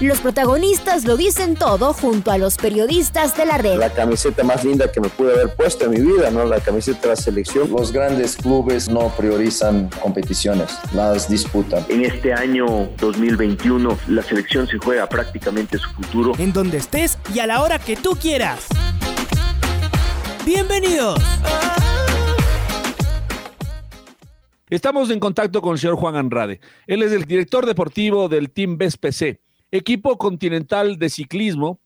Los protagonistas lo dicen todo junto a los periodistas de la red. La camiseta más linda que me pude haber puesto en mi vida, ¿no? La camiseta de la selección. Los grandes clubes no priorizan competiciones, las disputan. En este año 2021 la selección se juega prácticamente su futuro. En donde estés y a la hora que tú quieras. Bienvenidos. Estamos en contacto con el señor Juan Andrade. Él es el director deportivo del Team BSPC equipo continental de ciclismo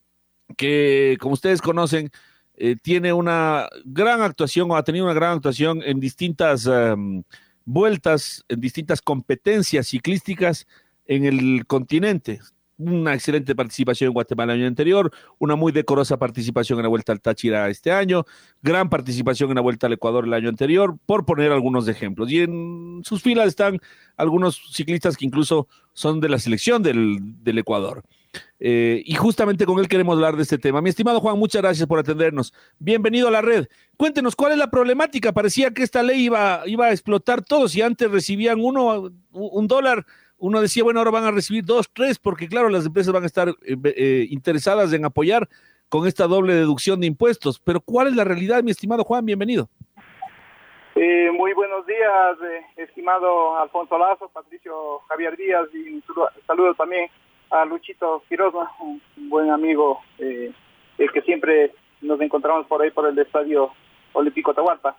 que, como ustedes conocen, eh, tiene una gran actuación o ha tenido una gran actuación en distintas em, vueltas, en distintas competencias ciclísticas en el continente una excelente participación en Guatemala el año anterior, una muy decorosa participación en la Vuelta al Táchira este año, gran participación en la Vuelta al Ecuador el año anterior, por poner algunos ejemplos. Y en sus filas están algunos ciclistas que incluso son de la selección del, Ecuador. Eh, y justamente con él queremos hablar de este tema. Mi estimado Juan, muchas gracias por atendernos. Bienvenido a la red. Cuéntenos cuál es la problemática. Parecía que esta ley iba, iba a explotar todo. Si antes recibían uno, un dólar, uno decía, bueno, ahora van a recibir dos, tres, porque claro, las empresas van a estar eh, eh, interesadas en apoyar con esta doble deducción de impuestos. Pero ¿cuál es la realidad, mi estimado Juan? Bienvenido. Eh, muy buenos días, estimado Alfonso Lazo, Patricio Javier Díaz y un saludo también a Luchito Quiroz, un buen amigo el que siempre nos encontramos por ahí por el Estadio Olímpico Tahualpa.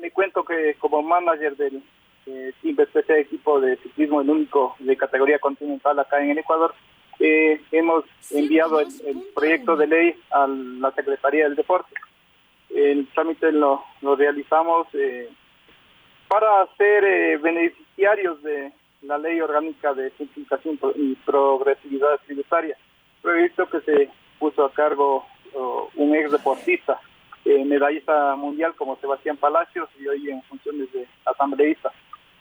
me cuento que como manager del eh, este equipo de ciclismo, el único de categoría continental acá en el Ecuador, eh, hemos enviado el, proyecto de ley a la Secretaría del Deporte. El trámite lo, realizamos eh, para ser eh, beneficiarios de la ley orgánica de simplificación y progresividad tributaria, proyecto que se puso a cargo un ex deportista, medallista mundial como Sebastián Palacios y hoy en funciones de asambleísta.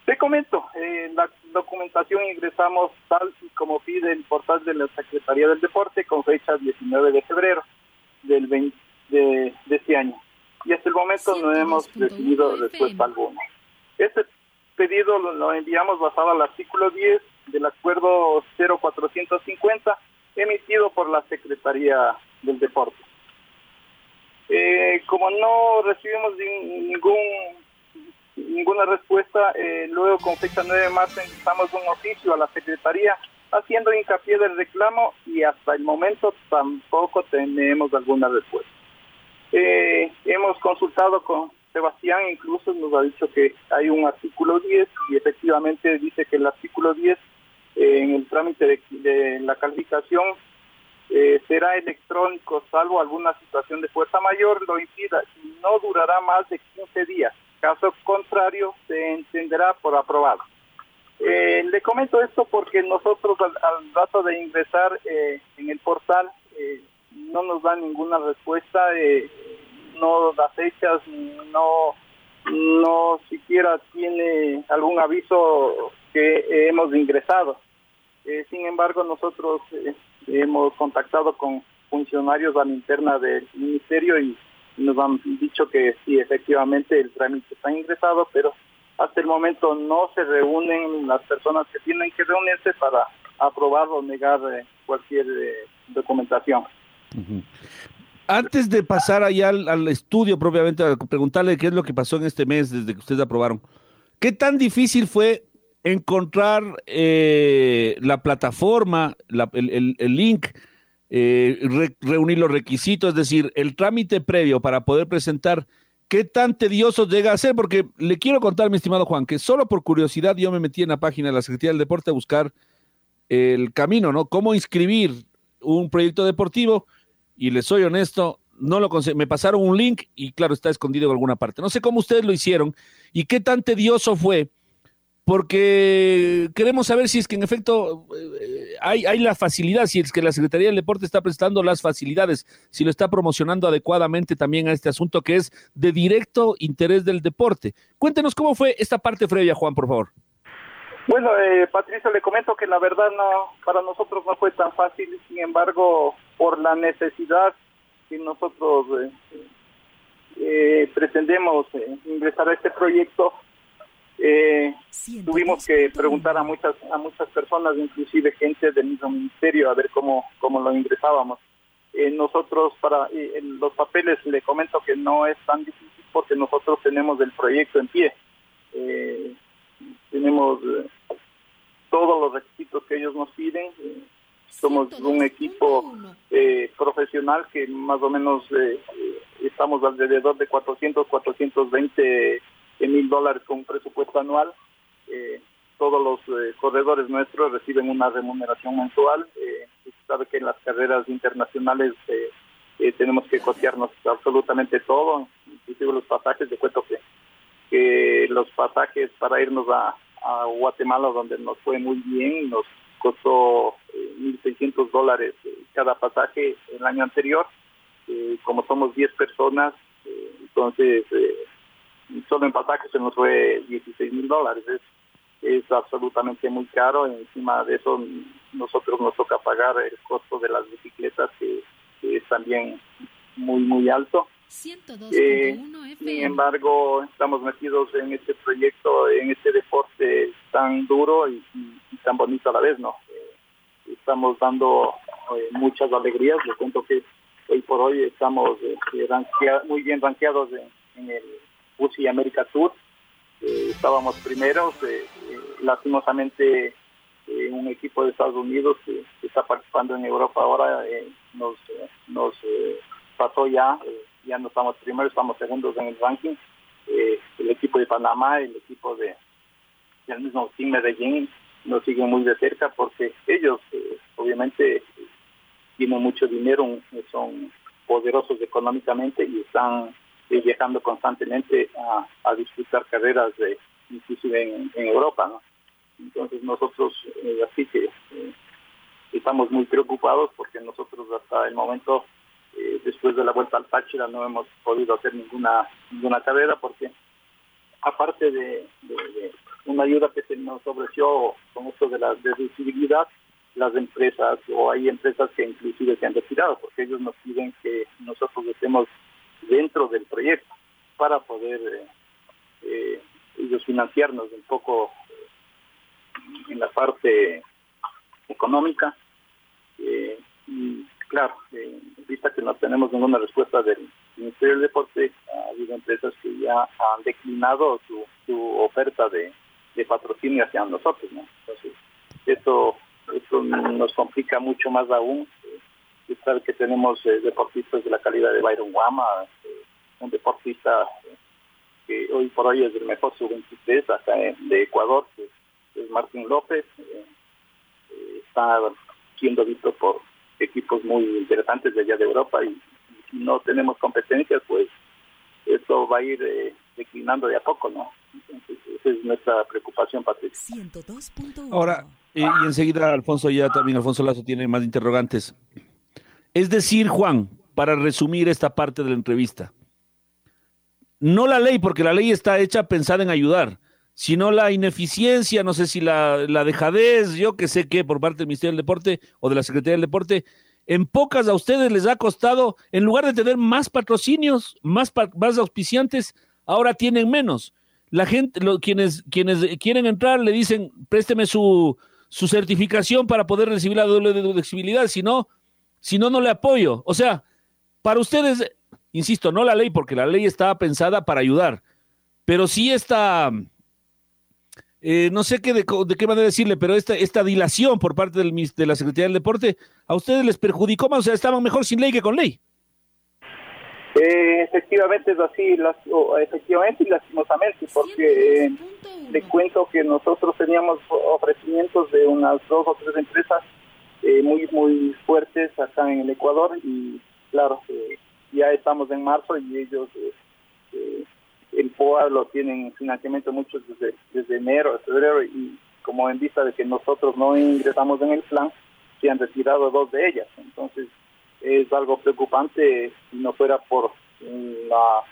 Te comento, eh, la documentación ingresamos tal y como pide el portal de la Secretaría del Deporte con fecha 19 de febrero del 20 de, este año. Y hasta el momento no hemos recibido respuesta alguna. Este pedido lo, enviamos basado al artículo 10 del acuerdo 0450 emitido por la Secretaría del Deporte. Eh, como no recibimos ningún ninguna respuesta. Eh, luego, con fecha 9 de marzo, ingresamos un oficio a la Secretaría haciendo hincapié del reclamo y hasta el momento tampoco tenemos alguna respuesta. Eh, hemos consultado con Sebastián, incluso nos ha dicho que hay un artículo 10 y efectivamente dice que el artículo 10 eh, en el trámite de, la calificación será electrónico salvo alguna situación de fuerza mayor lo impida y no durará más de 15 días. Caso contrario, se entenderá por aprobado. Eh, le comento esto porque nosotros al, rato de ingresar eh, en el portal eh, no nos da ninguna respuesta, no da fechas, no, no siquiera tiene algún aviso que hemos ingresado. sin embargo, nosotros hemos contactado con funcionarios a la interna del ministerio y nos han dicho que sí, efectivamente el trámite está ingresado, pero hasta el momento no se reúnen las personas que tienen que reunirse para aprobar o negar eh, cualquier eh, documentación. Antes de pasar allá al, estudio propiamente, a preguntarle qué es lo que pasó en este mes desde que ustedes aprobaron, ¿qué tan difícil fue encontrar eh, la plataforma, el, el link eh, reunir los requisitos, es decir, el trámite previo para poder presentar, ¿qué tan tedioso llega a ser? Porque le quiero contar, mi estimado Juan, que solo por curiosidad yo me metí en la página de la Secretaría del Deporte a buscar el camino, ¿no? Cómo inscribir un proyecto deportivo y les soy honesto, no lo me pasaron un link y claro, está escondido en alguna parte. No sé cómo ustedes lo hicieron y qué tan tedioso fue porque queremos saber si es que en efecto eh, hay, hay la facilidad, si es que la Secretaría del Deporte está prestando las facilidades, si lo está promocionando adecuadamente también a este asunto que es de directo interés del deporte. Cuéntenos cómo fue esta parte previa, Juan, por favor. Bueno, eh, Patricio, le comento que la verdad no, para nosotros no fue tan fácil, sin embargo, por la necesidad que nosotros eh, eh, pretendemos eh, ingresar a este proyecto, tuvimos que preguntar a muchas a muchas personas, inclusive gente del mismo ministerio, a ver cómo, cómo lo ingresábamos. Eh, nosotros, para eh, los papeles, le comento que no es tan difícil porque nosotros tenemos el proyecto en pie. Eh, tenemos eh, todos los requisitos que ellos nos piden. Somos un equipo profesional que más o menos estamos alrededor de 400, 420 mil dólares con presupuesto anual. Eh, todos los eh, corredores nuestros reciben una remuneración mensual. Eh, sabe que en las carreras internacionales eh, eh, tenemos que costearnos absolutamente todo, inclusive los pasajes. De cuento que, los pasajes para irnos a, a Guatemala, donde nos fue muy bien, nos costó eh, 1.600 dólares cada pasaje el año anterior. Como somos 10 personas, entonces solo en pasajes se nos fue 16 mil dólares. Es, es absolutamente muy caro. Encima de eso, nosotros nos toca pagar el costo de las bicicletas, que, que es también muy, muy alto. Eh, sin embargo, estamos metidos en este proyecto, en este deporte tan duro y, y- y tan bonito a la vez, ¿no? Eh, estamos dando eh, muchas alegrías. Les cuento que hoy por hoy estamos eh, muy bien rankeados en, en el UCI America Tour. Eh, estábamos primeros, eh, eh, lastimosamente eh, un equipo de Estados Unidos que, está participando en Europa ahora nos, nos pasó ya, ya no estamos primeros, estamos segundos en el ranking. El equipo de Panamá, el equipo de del mismo Team Medellín nos siguen muy de cerca porque ellos obviamente tienen mucho dinero, son poderosos económicamente y están eh, viajando constantemente a, a disputar carreras de, inclusive en, Europa. Entonces nosotros eh, así que eh, estamos muy preocupados porque nosotros hasta el momento, después de la vuelta al Táchira, no hemos podido hacer ninguna ninguna carrera porque aparte de, de- de una ayuda que se nos ofreció con esto de la deducibilidad, las empresas o hay empresas que inclusive se han retirado porque ellos nos piden que nosotros estemos dentro del proyecto para poder eh, eh, ellos financiarnos un poco eh, en la parte económica. Y claro, vista que no tenemos ninguna respuesta del Ministerio del Deporte, ha habido empresas que ya han declinado su, su oferta de, patrocinio hacia nosotros. ¿no? Entonces, esto, esto nos complica mucho más aún. Eh, que tenemos deportistas de la calidad de Byron Guama, un deportista eh, que hoy por hoy es el mejor sub-23 acá en- de Ecuador, que es Martín López. eh, eh, está siendo visto por equipos muy interesantes de allá de Europa y, y si no tenemos competencias, pues esto va a ir eh, declinando de a poco, ¿no? Entonces, esa es nuestra preocupación, Patricia. Ahora, eh, y enseguida Alfonso ya también, Alfonso Lazo tiene más interrogantes. Es decir, Juan, para resumir esta parte de la entrevista, no la ley, porque la ley está hecha pensada en ayudar, sino la ineficiencia, no sé si la, la dejadez, yo que sé qué, por parte del Ministerio del Deporte o de la Secretaría del Deporte, en pocas a ustedes les ha costado, en lugar de tener más patrocinios, más, más auspiciantes, ahora tienen menos. La gente, quienes, quienes quieren entrar le dicen, présteme su, su certificación para poder recibir la doble deducibilidad, si no, si no, no le apoyo. O sea, para ustedes, insisto, no la ley, porque la ley estaba pensada para ayudar, pero sí esta, eh, no sé qué de, de qué manera decirle, pero esta, esta dilación por parte del, de la Secretaría del Deporte, a ustedes les perjudicó más, o sea, estaban mejor sin ley que con ley. Eh, efectivamente es así, las, efectivamente y lastimosamente, porque eh, le cuento que nosotros teníamos ofrecimientos de unas dos o tres empresas eh, muy muy fuertes acá en el Ecuador y claro, eh, ya estamos en marzo y ellos, eh, eh, el POA lo tienen financiamiento muchos desde, desde enero, febrero, y como en vista de que nosotros no ingresamos en el plan, se han retirado dos de ellas. Entonces, es algo preocupante si no fuera por la,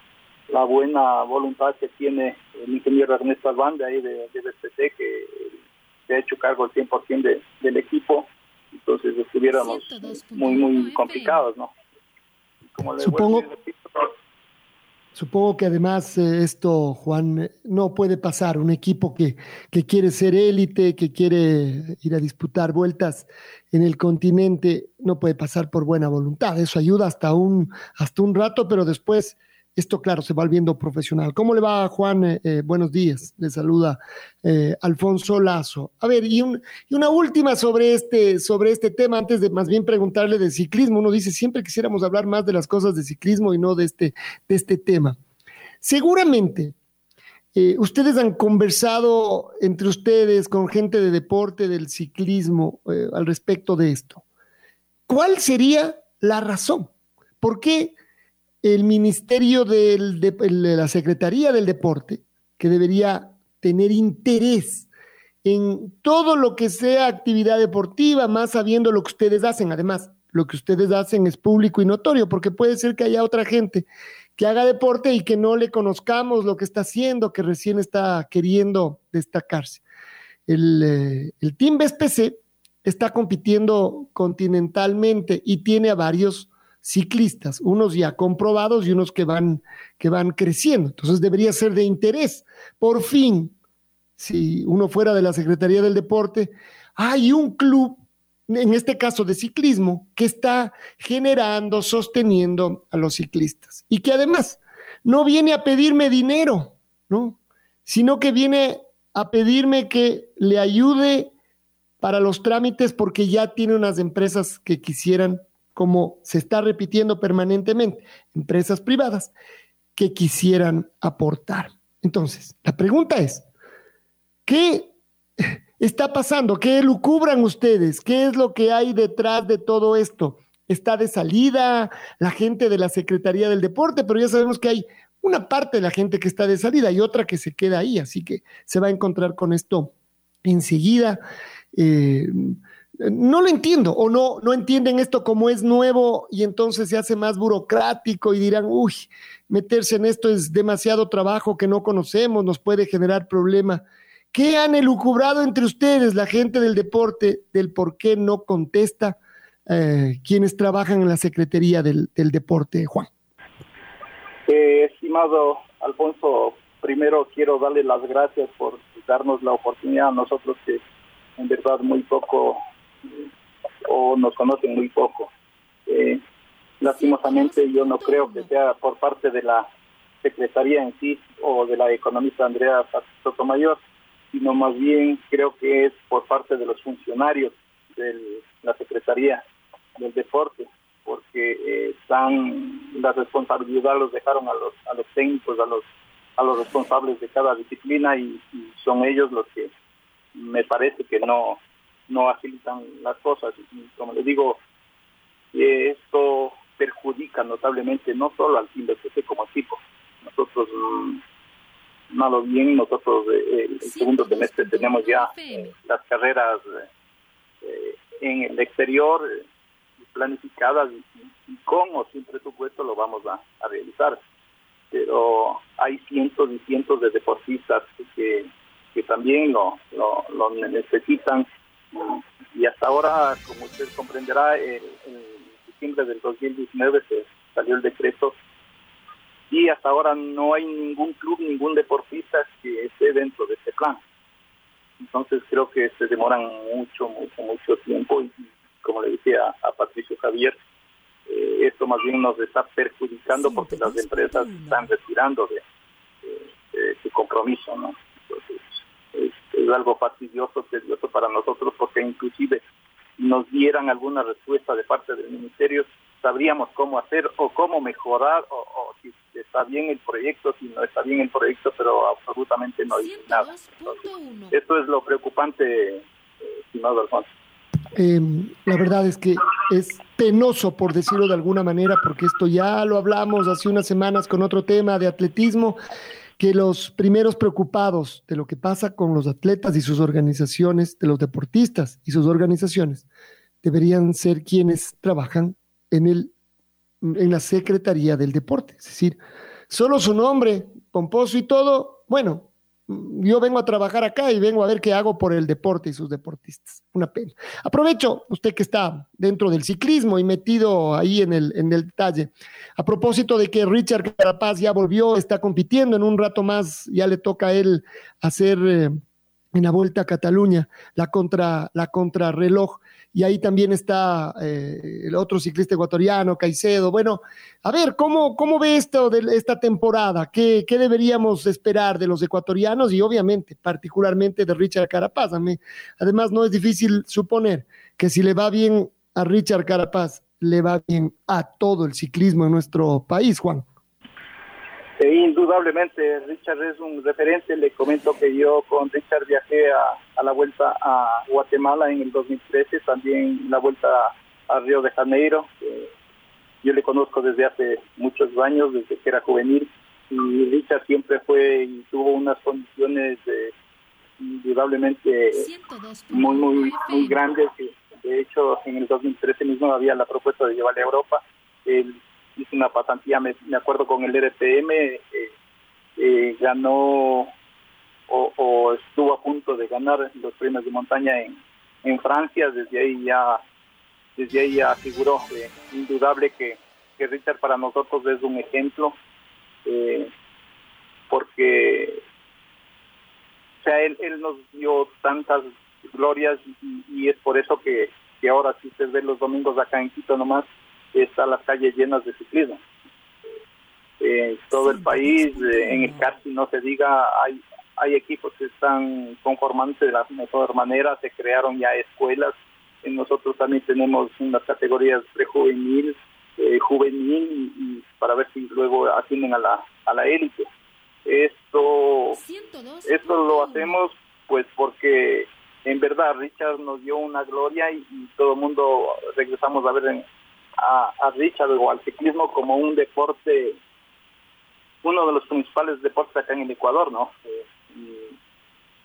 la buena voluntad que tiene el ingeniero Ernesto Albán de ahí de, de BPC, que se ha hecho cargo el 100% de, del equipo, entonces estuviéramos muy, muy complicados, ¿no? Como Supongo... Supongo que además eh, esto, Juan, no puede pasar. Un equipo que, que quiere ser élite, que quiere ir a disputar vueltas en el continente, no puede pasar por buena voluntad. Eso ayuda hasta un, hasta un rato, pero después esto, claro, se va volviendo profesional. ¿Cómo le va, Juan? Eh, eh, buenos días. Le saluda eh, Alfonso Lazo. A ver, y, y, una última sobre este, sobre este tema, antes de más bien preguntarle de ciclismo. Uno dice, siempre quisiéramos hablar más de las cosas de ciclismo y no de este, de este tema. Seguramente, ustedes han conversado entre ustedes con gente de deporte, del ciclismo, al respecto de esto. ¿Cuál sería la razón? ¿Por qué? El Ministerio de la Secretaría del Deporte, que debería tener interés en todo lo que sea actividad deportiva, más sabiendo lo que ustedes hacen. Además, lo que ustedes hacen es público y notorio, porque puede ser que haya otra gente que haga deporte y que no le conozcamos lo que está haciendo, que recién está queriendo destacarse. El, eh, el Team BSPC está compitiendo continentalmente y tiene a varios ciclistas, unos ya comprobados y unos que van, que van creciendo. Entonces debería ser de interés. Por fin, si uno fuera de la Secretaría del Deporte, hay un club, en este caso de ciclismo, que está generando, sosteniendo a los ciclistas y que además no viene a pedirme dinero, ¿no? Sino que viene a pedirme que le ayude para los trámites porque ya tiene unas empresas que quisieran como se está repitiendo permanentemente, empresas privadas que quisieran aportar. Entonces, la pregunta es, ¿qué está pasando? ¿Qué lucubran ustedes? ¿Qué es lo que hay detrás de todo esto? Está de salida la gente de la Secretaría del Deporte, pero ya sabemos que hay una parte de la gente que está de salida y otra que se queda ahí, así que se va a encontrar con esto enseguida. Eh, no lo entiendo o no, no entienden esto como es nuevo y entonces se hace más burocrático y dirán, uy, meterse en esto es demasiado trabajo que no conocemos, nos puede generar problema. ¿Qué han elucubrado entre ustedes, la gente del deporte, del por qué no contesta eh, quienes trabajan en la Secretaría del, Deporte, Juan? Eh, estimado Alfonso, primero quiero darle las gracias por darnos la oportunidad a nosotros que en verdad muy poco o nos conocen muy poco. Eh, lastimosamente yo no creo que sea por parte de la Secretaría en sí o de la economista Andrea Sotomayor, sino más bien creo que es por parte de los funcionarios de la Secretaría del Deporte, porque eh, están la responsabilidad los dejaron a los a los técnicos, a los a los responsables de cada disciplina y son ellos los que me parece que no no agilizan las cosas. Y como les digo, esto perjudica notablemente no solo al Team como equipo. Nosotros, malo mm, bien, nosotros eh, el segundo semestre tenemos ya las carreras eh, en el exterior eh, planificadas y, con o sin presupuesto lo vamos a, realizar. Pero hay cientos y cientos de deportistas que, que también lo, lo, lo necesitan y hasta ahora, como usted comprenderá, en, diciembre del 2019 se salió el decreto y hasta ahora no hay ningún club, ningún deportista que esté dentro de este plan. Entonces creo que se demoran mucho, mucho, mucho tiempo y como le decía a Patricio Javier, eh, esto más bien nos está perjudicando porque las empresas están retirando de, su compromiso, ¿no? Entonces, es algo fastidioso, tedioso para nosotros, porque inclusive nos dieran alguna respuesta de parte del ministerio, sabríamos cómo hacer o cómo mejorar o, si está bien el proyecto, si no está bien el proyecto, pero absolutamente no hay nada. esto es lo preocupante, eh, estimado Alfonso. Em, la verdad es que es penoso, por decirlo de alguna manera, porque esto ya lo hablamos hace unas semanas con otro tema de atletismo que los primeros preocupados de lo que pasa con los atletas y sus organizaciones, de los deportistas y sus organizaciones, deberían ser quienes trabajan en, el, en la Secretaría del Deporte. Es decir, solo su nombre, pomposo y todo, bueno, yo vengo a trabajar acá y vengo a ver qué hago por el deporte y sus deportistas. Una pena. Aprovecho, usted que está dentro del ciclismo y metido ahí en el, en el detalle, a propósito de que Richard Carapaz ya volvió, está compitiendo, en un rato más ya le toca a él hacer eh, en la Vuelta a Cataluña la, contra, la contrarreloj y ahí también está eh, el otro ciclista ecuatoriano, Caicedo. Bueno, a ver, ¿cómo, cómo ve esto de esta temporada? ¿Qué, ¿Qué, deberíamos esperar de los ecuatorianos y obviamente, particularmente de Richard Carapaz? Además, no es difícil suponer que si le va bien a Richard Carapaz, le va bien a todo el ciclismo en nuestro país, Juan. Eh, indudablemente, Richard es un referente. Le comento que yo con Richard viajé a, la vuelta a Guatemala en el 2013, también la vuelta a Río de Janeiro. yo le conozco desde hace muchos años, desde que era juvenil, y Richard siempre fue y tuvo unas condiciones indudablemente muy, muy, muy grandes. De hecho, en el 2013 mismo había la propuesta de llevarle a Europa. Él hizo una pasantía, me, acuerdo con el RTM, eh, eh, ganó o, estuvo a punto de ganar los premios de montaña en, en Francia, desde ahí ya desde ahí ya figuró, eh, indudable que, que, Richard para nosotros es un ejemplo, porque o sea, él, él nos dio tantas glorias y, es por eso que, que ahora si usted ve los domingos acá en Quito nomás, están las calles llenas de ciclismo. Eh, todo el país, eh, en el karting no se diga, hay, hay equipos que están conformándose de la mejor manera, se crearon ya escuelas, nosotros también tenemos unas categorías prejuvenil, eh, juvenil, y, para ver si luego atienden a la, a la élite. Esto, esto lo hacemos pues porque en verdad Richard nos dio una gloria y, y todo el mundo regresamos a ver en, a, Richard o al ciclismo como un deporte, uno de los principales deportes acá en el Ecuador, ¿no? Eh,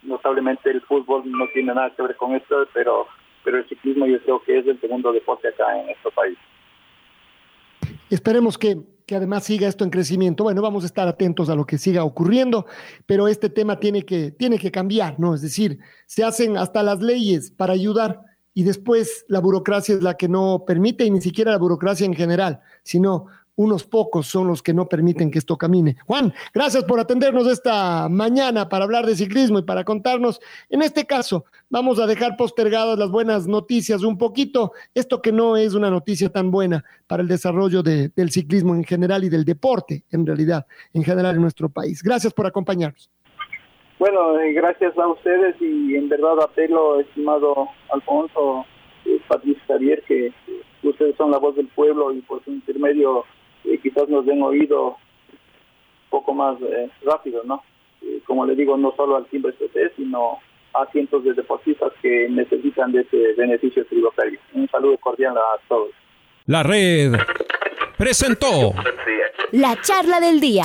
notablemente el fútbol no tiene nada que ver con esto, pero, pero el ciclismo yo creo que es el segundo deporte acá en nuestro país. Esperemos que, que, además siga esto en crecimiento. Bueno, vamos a estar atentos a lo que siga ocurriendo, pero este tema tiene que, tiene que cambiar, ¿no? Es decir, se hacen hasta las leyes para ayudar y después la burocracia es la que no permite, y ni siquiera la burocracia en general, sino unos pocos son los que no permiten que esto camine. Juan, gracias por atendernos esta mañana para hablar de ciclismo y para contarnos. En este caso, vamos a dejar postergadas las buenas noticias un poquito, esto que no es una noticia tan buena para el desarrollo del ciclismo en general y del deporte, en realidad, en general en nuestro país. Gracias por acompañarnos. Bueno, eh, gracias a ustedes y en verdad apelo, estimado Alfonso, eh, Patricio Javier, que ustedes son la voz del pueblo y por su intermedio eh, quizás nos den oído un poco más rápido, ¿no? como le digo, no solo al timbre ST, sino a cientos de deportistas que necesitan de ese beneficio tributario. Un saludo cordial a todos. La red presentó la charla del día.